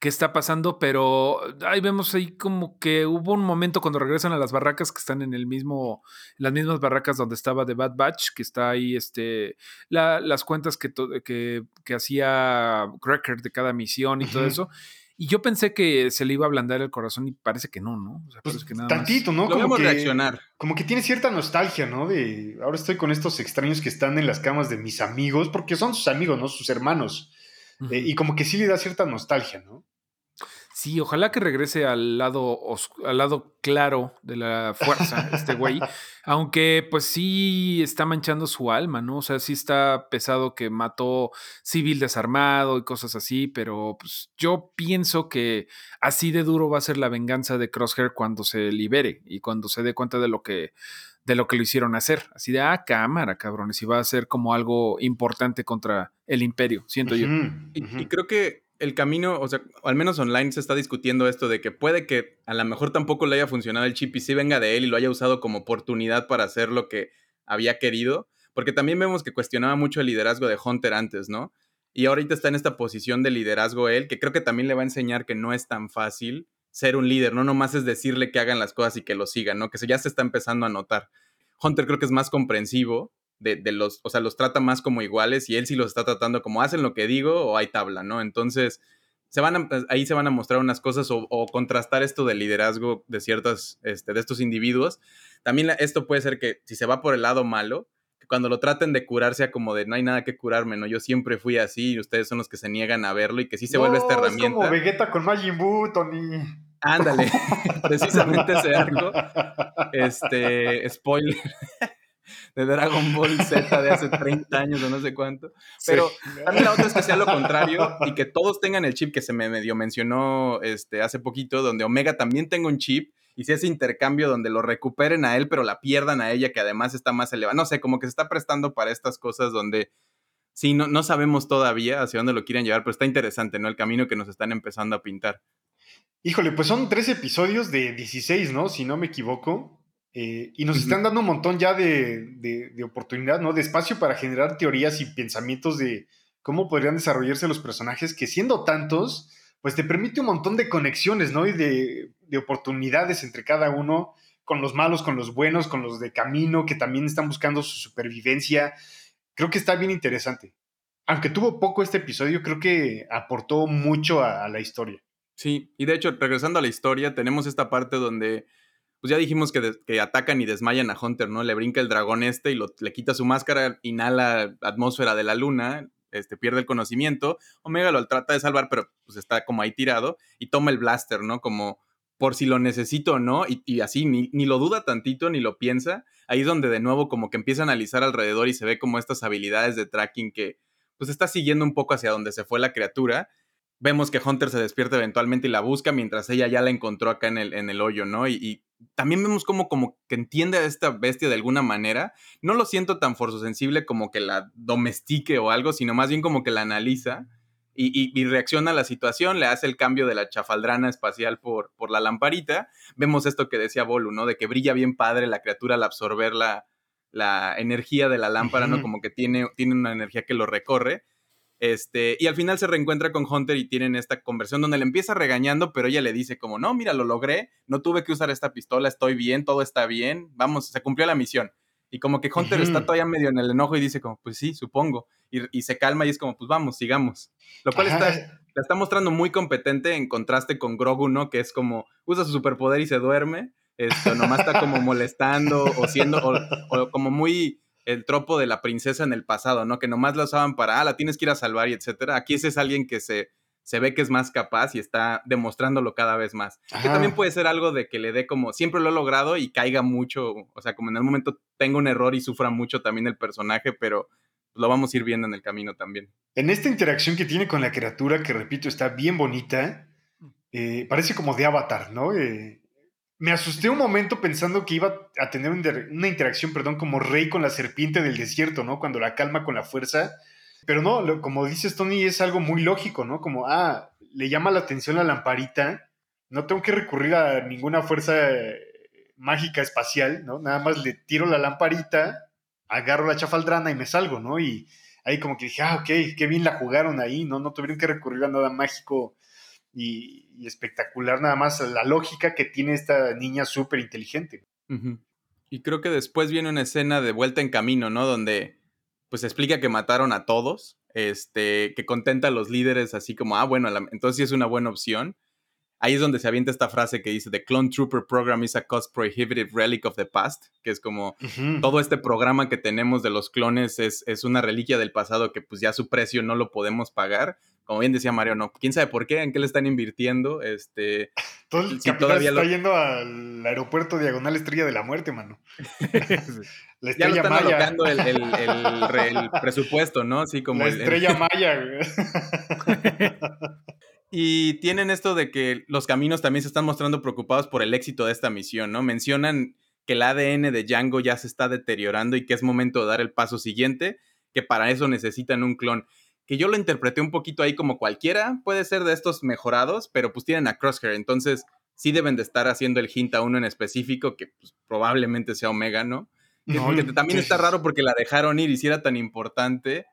que está pasando, pero ahí vemos ahí como que hubo un momento cuando regresan a las barracas que están en el mismo, las mismas barracas donde estaba The Bad Batch, que está ahí este, las cuentas que, que, que hacía Cracker de cada misión y todo eso. Y yo pensé que se le iba a ablandar el corazón y parece que no, ¿no? O sea, pues que nada tantito, ¿no? como que, reaccionar. Como que tiene cierta nostalgia, ¿no? De ahora estoy con estos extraños que están en las camas de mis amigos, porque son sus amigos, ¿no? Sus hermanos. Eh, y como que sí le da cierta nostalgia, ¿no? Sí, ojalá que regrese al lado, al lado claro de la fuerza, este güey. Aunque, pues sí está manchando su alma, ¿no? O sea, sí está pesado que mató civil desarmado y cosas así, pero pues yo pienso que así de duro va a ser la venganza de Crosshair cuando se libere y cuando se dé cuenta de lo que de lo que lo hicieron hacer. Así de, ah, cámara, cabrones, y va a ser como algo importante contra el imperio, siento yo. y creo que el camino, o sea, al menos online se está discutiendo esto de que puede que a lo mejor tampoco le haya funcionado el chip y sí venga de él y lo haya usado como oportunidad para hacer lo que había querido, porque también vemos que cuestionaba mucho el liderazgo de Hunter antes, ¿no? Y ahorita está en esta posición de liderazgo él, que creo que también le va a enseñar que no es tan fácil ser un líder, no nomás es decirle que hagan las cosas y que lo sigan, ¿no? Que ya se está empezando a notar. Hunter creo que es más comprensivo de, los, o sea, los trata más como iguales y él sí los está tratando como hacen lo que digo o hay tabla, ¿no? Entonces, se van pues, ahí se van a mostrar unas cosas o, contrastar esto del liderazgo de ciertas, este, de estos individuos. También esto puede ser que si se va por el lado malo, que cuando lo traten de curar sea como de no hay nada que curarme, ¿no? Yo siempre fui así y ustedes son los que se niegan a verlo y que sí se vuelve esta herramienta. Es como Vegeta con Majin Buu, Tony. Ándale, precisamente ese arco. Este, spoiler de Dragon Ball Z de hace 30 años o no sé cuánto. Pero también la otra es que sea lo contrario y que todos tengan el chip que se me medio mencionó este, hace poquito, donde Omega también tenga un chip y si ese intercambio donde lo recuperen a él, pero la pierdan a ella, que además está más elevada. No sé, como que se está prestando para estas cosas donde sí, no, no sabemos todavía hacia dónde lo quieren llevar, pero está interesante, ¿no? El camino que nos están empezando a pintar. Híjole, pues son tres episodios de 16, ¿no? Si no me equivoco. Eh, y nos están dando un montón ya de, oportunidad, ¿no? De espacio para generar teorías y pensamientos de cómo podrían desarrollarse los personajes, que siendo tantos, pues te permite un montón de conexiones, ¿no? Y de, oportunidades entre cada uno, con los malos, con los buenos, con los de camino, que también están buscando su supervivencia. Creo que está bien interesante. Aunque tuvo poco este episodio, creo que aportó mucho a la historia. Sí, y de hecho, regresando a la historia, tenemos esta parte donde pues ya dijimos que, atacan y desmayan a Hunter, ¿no? Le brinca el dragón este y le quita su máscara, inhala atmósfera de la luna, este, pierde el conocimiento. Omega lo trata de salvar, pero pues está como ahí tirado y toma el blaster, ¿no? Como por si lo necesito o no, y, así ni, ni, lo duda tantito, ni lo piensa. Ahí es donde de nuevo como que empieza a analizar alrededor y se ve como estas habilidades de tracking que pues está siguiendo un poco hacia donde se fue la criatura vemos que Hunter se despierta eventualmente y la busca mientras ella ya la encontró acá en el, en el hoyo, ¿no? Y, también vemos como, como que entiende a esta bestia de alguna manera. No lo siento tan forzosensible como que la domestique o algo, sino más bien como que la analiza y, reacciona a la situación, le hace el cambio de la chafaldrana espacial por, por la lamparita. Vemos esto que decía Bolu, ¿no? De que brilla bien padre la criatura al absorber la, la energía de la lámpara, ¿no? Como que tiene, tiene una energía que lo recorre. Este, y al final se reencuentra con Hunter y tienen esta conversión donde le empieza regañando, pero ella le dice como, no, mira, lo logré, no tuve que usar esta pistola, estoy bien, todo está bien, vamos, se cumplió la misión. Y como que Hunter está todavía medio en el enojo y dice como, pues sí, supongo. Y, se calma y es como, pues vamos, sigamos. Lo cual está, la está mostrando muy competente en contraste con Grogu, ¿no? Que es como, usa su superpoder y se duerme. Esto, nomás está como molestando o siendo, o, como muy el tropo de la princesa en el pasado, ¿no? Que nomás la usaban para, ah, la tienes que ir a salvar y etcétera. Aquí ese es alguien que se, se ve que es más capaz y está demostrándolo cada vez más. Que también puede ser algo de que le dé como, siempre lo he logrado y caiga mucho, o sea, como en el momento tengo un error y sufra mucho también el personaje, pero lo vamos a ir viendo en el camino también. En esta interacción que tiene con la criatura, que repito, está bien bonita, eh, parece como de avatar, ¿no? Eh, me asusté un momento pensando que iba a tener una interacción, perdón, como Rey con la serpiente del desierto, ¿no? Cuando la calma con la fuerza pero no, como dices, Tony, es algo muy lógico, ¿no? Como, ah, le llama la atención la lamparita, no tengo que recurrir a ninguna fuerza eh, mágica espacial, ¿no? Nada más le tiro la lamparita, agarro la chafaldrana y me salgo, ¿no? Y ahí como que dije, ah, ok, qué bien la jugaron ahí, ¿no? No tuvieron que recurrir a nada mágico y, espectacular, nada más la lógica que tiene esta niña súper inteligente. Y creo que después viene una escena de vuelta en camino, ¿no? Donde pues explica que mataron a todos, este, que contenta a los líderes así como, ah, bueno, entonces sí es una buena opción. Ahí es donde se avienta esta frase que dice, The Clone Trooper Program is a cost prohibitive relic of the past, que es como todo este programa que tenemos de los clones es, es, una reliquia del pasado que pues ya su precio no lo podemos pagar como bien decía Mario, no, quién sabe por qué, en qué le están invirtiendo, este... Todo el todavía está yendo al aeropuerto Diagonal Estrella de la Muerte, mano. la ya lo están Maya. el, presupuesto, ¿no? Así como la estrella Maya, Y tienen esto de que los caminos también se están mostrando preocupados por el éxito de esta misión, ¿no? Mencionan que el ADN de Django ya se está deteriorando y que es momento de dar el paso siguiente, que para eso necesitan un clon que yo lo interpreté un poquito ahí como cualquiera, puede ser de estos mejorados, pero pues tienen a Crosshair, entonces sí deben de estar haciendo el hint a uno en específico, que pues, probablemente sea Omega, ¿no? porque también está raro porque la dejaron ir y si era tan importante,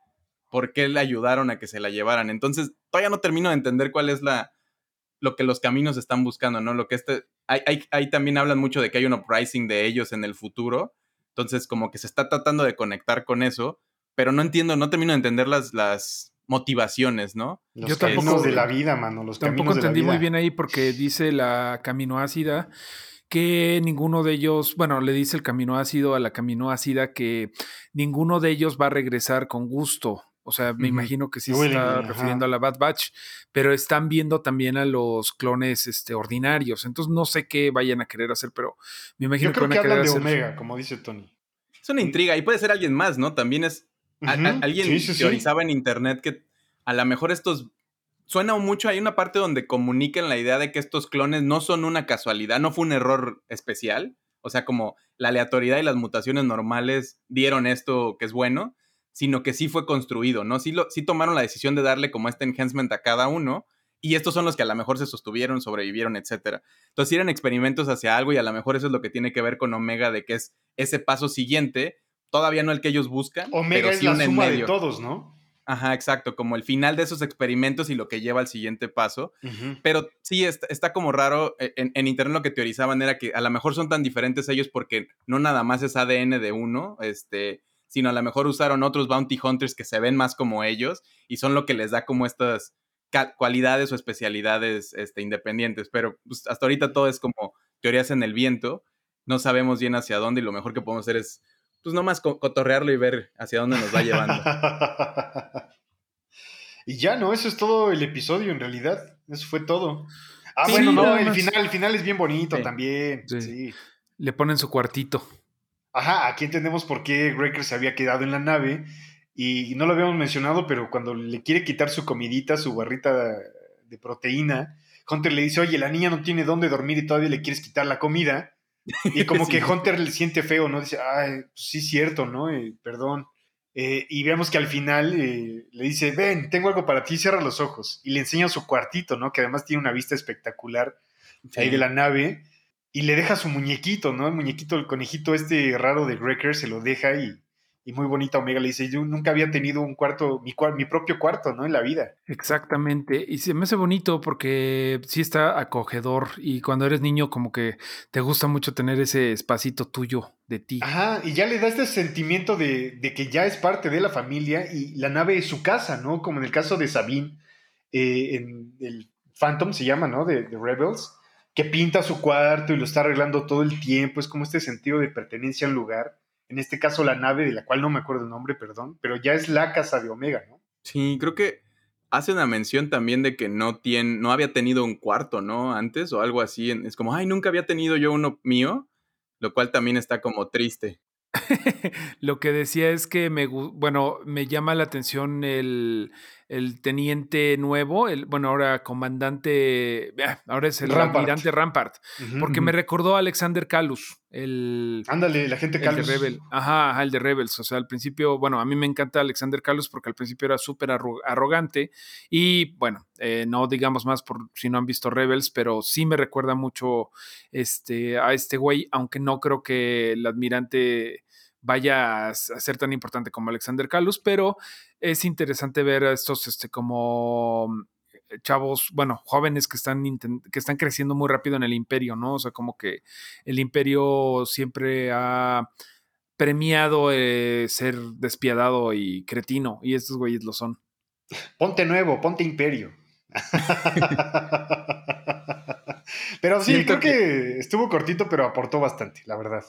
¿por qué le ayudaron a que se la llevaran? Entonces, todavía no termino de entender cuál es la lo que los caminos están buscando, ¿no? Lo que este, ahí también hablan mucho de que hay un uprising de ellos en el futuro, entonces como que se está tratando de conectar con eso, pero no entiendo, no termino de entender las, las motivaciones, ¿no? Los Yo tampoco de la vida, mano. Los tampoco entendí muy bien ahí porque dice la camino ácida que ninguno de ellos, bueno, le dice el camino ácido a la camino ácida que ninguno de ellos va a regresar con gusto. O sea, me imagino que sí se está refiriendo a la Bad Batch, pero están viendo también a los clones este, ordinarios. Entonces no sé qué vayan a querer hacer, pero me imagino que van a querer de Omega, como dice Tony. Es una intriga y puede ser alguien más, ¿no? También es alguien teorizaba en internet que a lo mejor estos suena mucho, hay una parte donde comunican la idea de que estos clones no son una casualidad, no fue un error especial, o sea, como la aleatoriedad y las mutaciones normales dieron esto que es bueno, sino que sí fue construido, ¿no? Sí, lo, sí tomaron la decisión de darle como este enhancement a cada uno, y estos son los que a lo mejor se sostuvieron, sobrevivieron, etc. Entonces eran experimentos hacia algo y a lo mejor eso es lo que tiene que ver con Omega, de que es ese paso siguiente todavía no el que ellos buscan. Omega pero sí es la suma de todos, ¿no? Ajá, exacto, como el final de esos experimentos y lo que lleva al siguiente paso. Pero sí, está, como raro, e, en, internet lo que teorizaban era que a lo mejor son tan diferentes ellos porque no nada más es ADN de uno, este, sino a lo mejor usaron otros bounty hunters que se ven más como ellos y son lo que les da como estas cualidades o especialidades este, independientes. Pero pues, hasta ahorita todo es como teorías en el viento, no sabemos bien hacia dónde y lo mejor que podemos hacer es pues nomás cotorrearlo y ver hacia dónde nos va llevando. y ya, ¿no? Eso es todo el episodio en realidad. Eso fue todo. Ah, bueno, no, el final, el final es bien bonito también. Sí. Le ponen su cuartito. Ajá, aquí entendemos por qué Wrecker se había quedado en la nave. Y no lo habíamos mencionado, pero cuando le quiere quitar su comidita, su barrita de proteína, Hunter le dice, oye, la niña no tiene dónde dormir y todavía le quieres quitar la comida. Y como que Hunter le siente feo, ¿no? Dice, ay, pues sí, cierto, ¿no? perdón. Eh, y vemos que al final eh, le dice, ven, tengo algo para ti, cierra los ojos. Y le enseña su cuartito, ¿no? Que además tiene una vista espectacular ahí de la nave. Y le deja su muñequito, ¿no? El muñequito, el conejito este raro de Greker, se lo deja y y muy bonita Omega le dice, yo nunca había tenido un cuarto, mi, mi propio cuarto, ¿no? En la vida. Exactamente. Y se me hace bonito porque sí está acogedor y cuando eres niño como que te gusta mucho tener ese espacito tuyo de ti. Ajá, y ya le da este sentimiento de, que ya es parte de la familia y la nave es su casa, ¿no? Como en el caso de Sabine, eh, en el Phantom se llama, ¿no? De, de Rebels, que pinta su cuarto y lo está arreglando todo el tiempo, es como este sentido de pertenencia al lugar en este caso la nave, de la cual no me acuerdo el nombre, perdón, pero ya es la casa de Omega, ¿no? Sí, creo que hace una mención también de que no, tiene, no había tenido un cuarto, ¿no? Antes o algo así. Es como, ay, nunca había tenido yo uno mío, lo cual también está como triste. lo que decía es que me, bueno, me llama la atención el, el teniente nuevo, el, bueno, ahora comandante, ah, ahora es el Rampart. almirante Rampart, porque me recordó a Alexander Calus, el... Ándale, la gente Calus. El de Rebel. Ajá, el de Rebels, o sea, al principio, bueno, a mí me encanta Alexander Calus porque al principio era súper arrogante y, bueno, eh, no digamos más por si no han visto Rebels, pero sí me recuerda mucho este, a este güey, aunque no creo que el admirante vaya a ser tan importante como Alexander Calus, pero es interesante ver a estos este, como chavos, bueno, jóvenes que están, que están creciendo muy rápido en el imperio, ¿no? O sea, como que el imperio siempre ha premiado eh, ser despiadado y cretino, y estos güeyes lo son. Ponte nuevo, ponte imperio. pero sí, creo que estuvo cortito, pero aportó bastante, la verdad.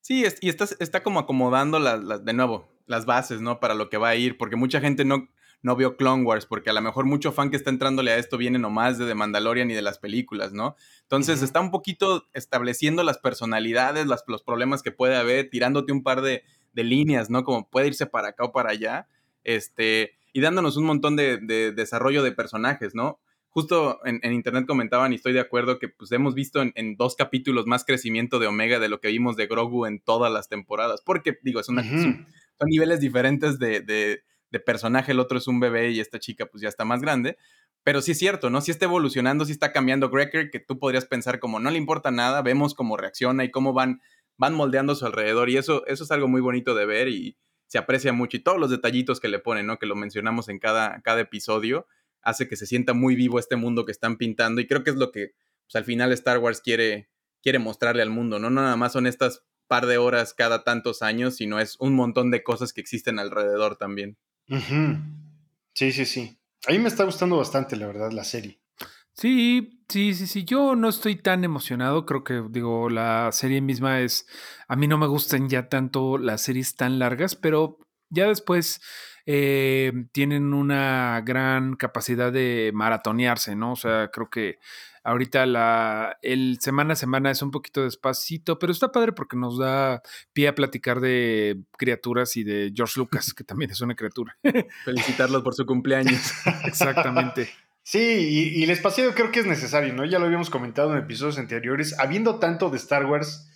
Sí, y está, está como acomodando las, de nuevo las bases, ¿no? Para lo que va a ir, porque mucha gente no, no vio Clone Wars, porque a lo mejor mucho fan que está entrándole a esto viene nomás de The Mandalorian y de las películas, ¿no? Entonces está un poquito estableciendo las personalidades, las, los problemas que puede haber, tirándote un par de, de, líneas, ¿no? Como puede irse para acá o para allá, este, y dándonos un montón de, de desarrollo de personajes, ¿no? justo en, internet comentaban y estoy de acuerdo que pues hemos visto en, dos capítulos más crecimiento de Omega de lo que vimos de Grogu en todas las temporadas. Porque, digo, es una, son, niveles diferentes de, de, personaje. El otro es un bebé y esta chica pues ya está más grande. Pero sí es cierto, ¿no? Sí está evolucionando, sí está cambiando Greker, que tú podrías pensar como no le importa nada, vemos cómo reacciona y cómo van, van moldeando su alrededor. Y eso, eso es algo muy bonito de ver y se aprecia mucho. Y todos los detallitos que le ponen, ¿no? Que lo mencionamos en cada, cada episodio hace que se sienta muy vivo este mundo que están pintando y creo que es lo que pues, al final Star Wars quiere, quiere mostrarle al mundo, ¿no? No nada más son estas par de horas cada tantos años, sino es un montón de cosas que existen alrededor también. Sí, sí, sí. A mí me está gustando bastante, la verdad, la serie. Sí, sí, sí, sí. Yo no estoy tan emocionado. Creo que, digo, la serie misma es. A mí no me gustan ya tanto las series tan largas, pero ya después eh, tienen una gran capacidad de maratonearse, ¿no? O sea, creo que ahorita la, el semana a semana es un poquito despacito, pero está padre porque nos da pie a platicar de criaturas y de George Lucas, que también es una criatura. Felicitarlos por su cumpleaños. Exactamente. Sí, y, y, el espacio creo que es necesario, ¿no? Ya lo habíamos comentado en episodios anteriores. Habiendo tanto de Star Wars,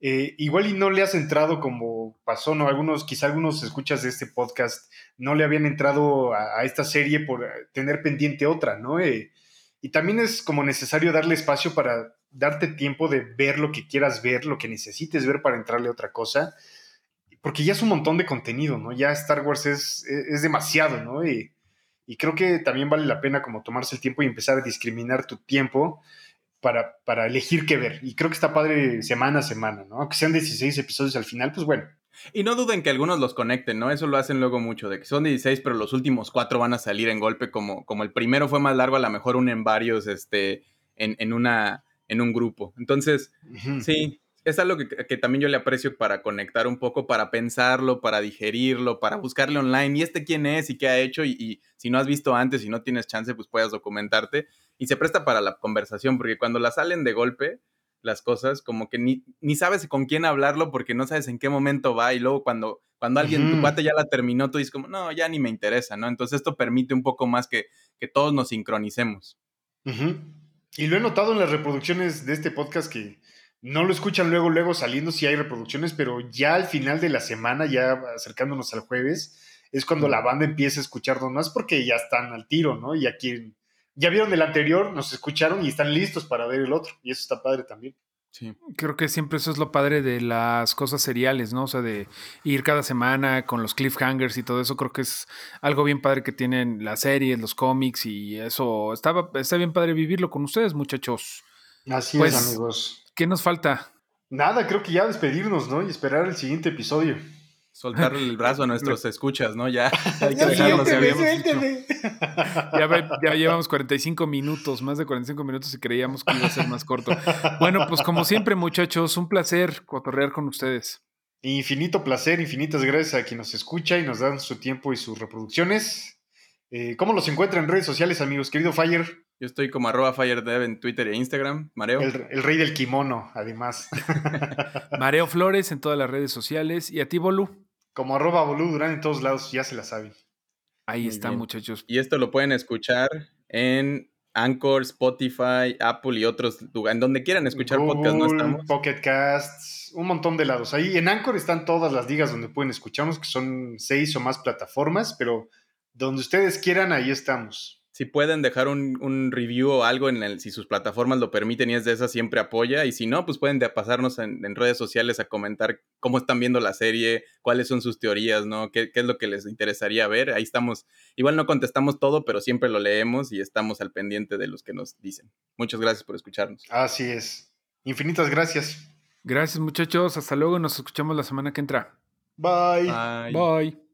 eh, igual y no le has entrado como pasó, ¿no? Algunos, quizá algunos escuchas de este podcast no le habían entrado a, esta serie por tener pendiente otra, ¿no? Eh, y también es como necesario darle espacio para darte tiempo de ver lo que quieras ver, lo que necesites ver para entrarle a otra cosa, porque ya es un montón de contenido, ¿no? Ya Star Wars es, es demasiado, ¿no? Y, y creo que también vale la pena como tomarse el tiempo y empezar a discriminar tu tiempo para, para elegir qué ver. Y creo que está padre semana a semana, ¿no? Aunque sean 16 episodios al final, pues bueno. Y no duden que algunos los conecten, ¿no? Eso lo hacen luego mucho, de que son 16, pero los últimos cuatro van a salir en golpe, como, como el primero fue más largo, a lo mejor unen varios este, en, en, una, en un grupo. Entonces, sí, es algo que, que, también yo le aprecio para conectar un poco, para pensarlo, para digerirlo, para buscarle online. ¿Y este quién es y qué ha hecho? Y, y si no has visto antes y no tienes chance, pues puedas documentarte y se presta para la conversación, porque cuando la salen de golpe las cosas, como que ni, ni sabes con quién hablarlo porque no sabes en qué momento va y luego cuando, cuando alguien, tu cuate ya la terminó, tú dices como, no, ya ni me interesa, ¿no? Entonces esto permite un poco más que, que todos nos sincronicemos. Y lo he notado en las reproducciones de este podcast que no lo escuchan luego, luego saliendo si hay reproducciones, pero ya al final de la semana, ya acercándonos al jueves, es cuando la banda empieza a escucharnos más porque ya están al tiro, ¿no? Y aquí ya vieron el anterior, nos escucharon y están listos para ver el otro. Y eso está padre también. Sí. Creo que siempre eso es lo padre de las cosas seriales, ¿no? O sea, de ir cada semana con los cliffhangers y todo eso, creo que es algo bien padre que tienen las series, los cómics y eso. Estaba, está bien padre vivirlo con ustedes, muchachos. Así es, pues, amigos. ¿Qué nos falta? Nada, creo que ya despedirnos, ¿no? Y esperar el siguiente episodio. Soltarle el brazo a nuestros escuchas, ¿no? Ya hay que Ya, llevamos 45 minutos, más de 45 minutos y creíamos que iba a ser más corto. Bueno, pues como siempre, muchachos, un placer cotorrear con ustedes. Infinito placer, infinitas gracias a quien nos escucha y nos dan su tiempo y sus reproducciones. Eh, ¿Cómo los encuentran en redes sociales, amigos? Querido Fire. Yo estoy como arroba FireDev en Twitter e Instagram. Mareo. El, rey del kimono, además. Mareo Flores en todas las redes sociales. ¿Y a ti, Bolu? Como arroba Bolu Durán en todos lados, ya se la saben. Ahí está, muchachos. Y esto lo pueden escuchar en Anchor, Spotify, Apple y otros lugares. En donde quieran escuchar podcast, ¿no estamos? Pocket Casts, un montón de lados. Ahí en Anchor están todas las ligas donde pueden escucharnos, que son seis o más plataformas, pero donde ustedes quieran, ahí estamos si pueden dejar un, review o algo en el, si sus plataformas lo permiten y es de esas, siempre apoya. Y si no, pues pueden pasarnos en, redes sociales a comentar cómo están viendo la serie, cuáles son sus teorías, ¿no? ¿Qué, es lo que les interesaría ver. Ahí estamos. Igual no contestamos todo, pero siempre lo leemos y estamos al pendiente de los que nos dicen. Muchas gracias por escucharnos. Así es. Infinitas gracias. Gracias, muchachos. Hasta luego. Nos escuchamos la semana que entra. Bye. Bye.